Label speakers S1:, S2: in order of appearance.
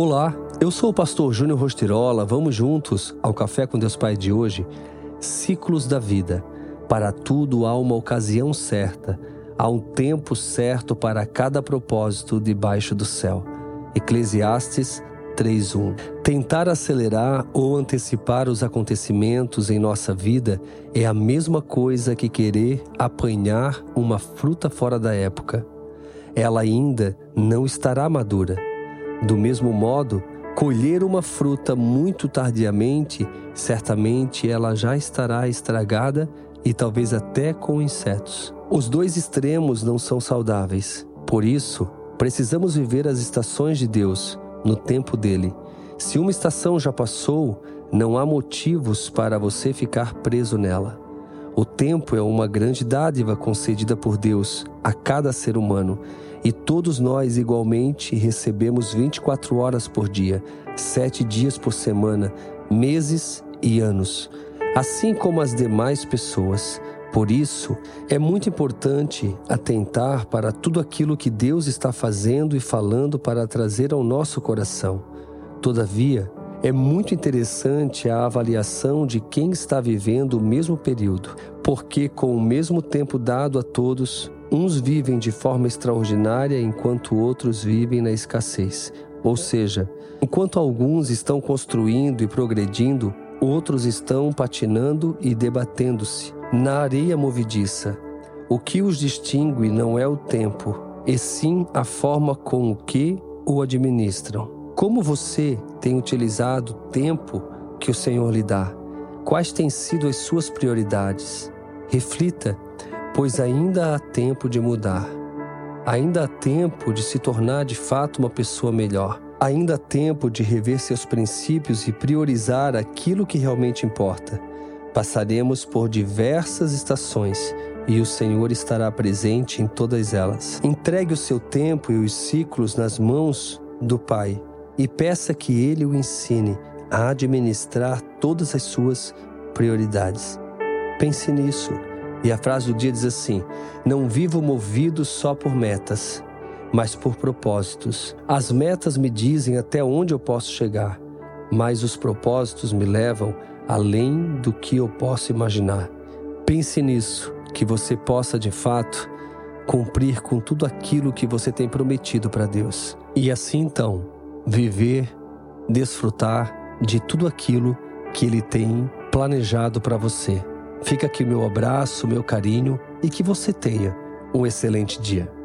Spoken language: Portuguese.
S1: Olá, eu sou o pastor Júnior Rostirola. Vamos juntos ao Café com Deus Pai de hoje. Ciclos da vida. Para tudo há uma ocasião certa, há um tempo certo para cada propósito debaixo do céu. Eclesiastes 3:1. Tentar acelerar ou antecipar os acontecimentos em nossa vida é a mesma coisa que querer apanhar uma fruta fora da época. Ela ainda não estará madura do mesmo modo, colher uma fruta muito tardiamente, certamente ela já estará estragada e talvez até com insetos. Os dois extremos não são saudáveis. Por isso, precisamos viver as estações de Deus no tempo dele. Se uma estação já passou, não há motivos para você ficar preso nela. O tempo é uma grande dádiva concedida por Deus a cada ser humano e todos nós, igualmente, recebemos 24 horas por dia, sete dias por semana, meses e anos, assim como as demais pessoas. Por isso, é muito importante atentar para tudo aquilo que Deus está fazendo e falando para trazer ao nosso coração. Todavia, é muito interessante a avaliação de quem está vivendo o mesmo período, porque, com o mesmo tempo dado a todos, Uns vivem de forma extraordinária enquanto outros vivem na escassez. Ou seja, enquanto alguns estão construindo e progredindo, outros estão patinando e debatendo-se na areia movediça. O que os distingue não é o tempo, e sim a forma com que o administram. Como você tem utilizado o tempo que o Senhor lhe dá? Quais têm sido as suas prioridades? Reflita pois ainda há tempo de mudar. Ainda há tempo de se tornar de fato uma pessoa melhor. Ainda há tempo de rever seus princípios e priorizar aquilo que realmente importa. Passaremos por diversas estações e o Senhor estará presente em todas elas. Entregue o seu tempo e os ciclos nas mãos do Pai e peça que Ele o ensine a administrar todas as suas prioridades. Pense nisso e a frase do dia diz assim: Não vivo movido só por metas, mas por propósitos. As metas me dizem até onde eu posso chegar, mas os propósitos me levam além do que eu posso imaginar. Pense nisso, que você possa de fato cumprir com tudo aquilo que você tem prometido para Deus. E assim então, viver, desfrutar de tudo aquilo que Ele tem planejado para você. Fica aqui meu abraço, meu carinho e que você tenha um excelente dia.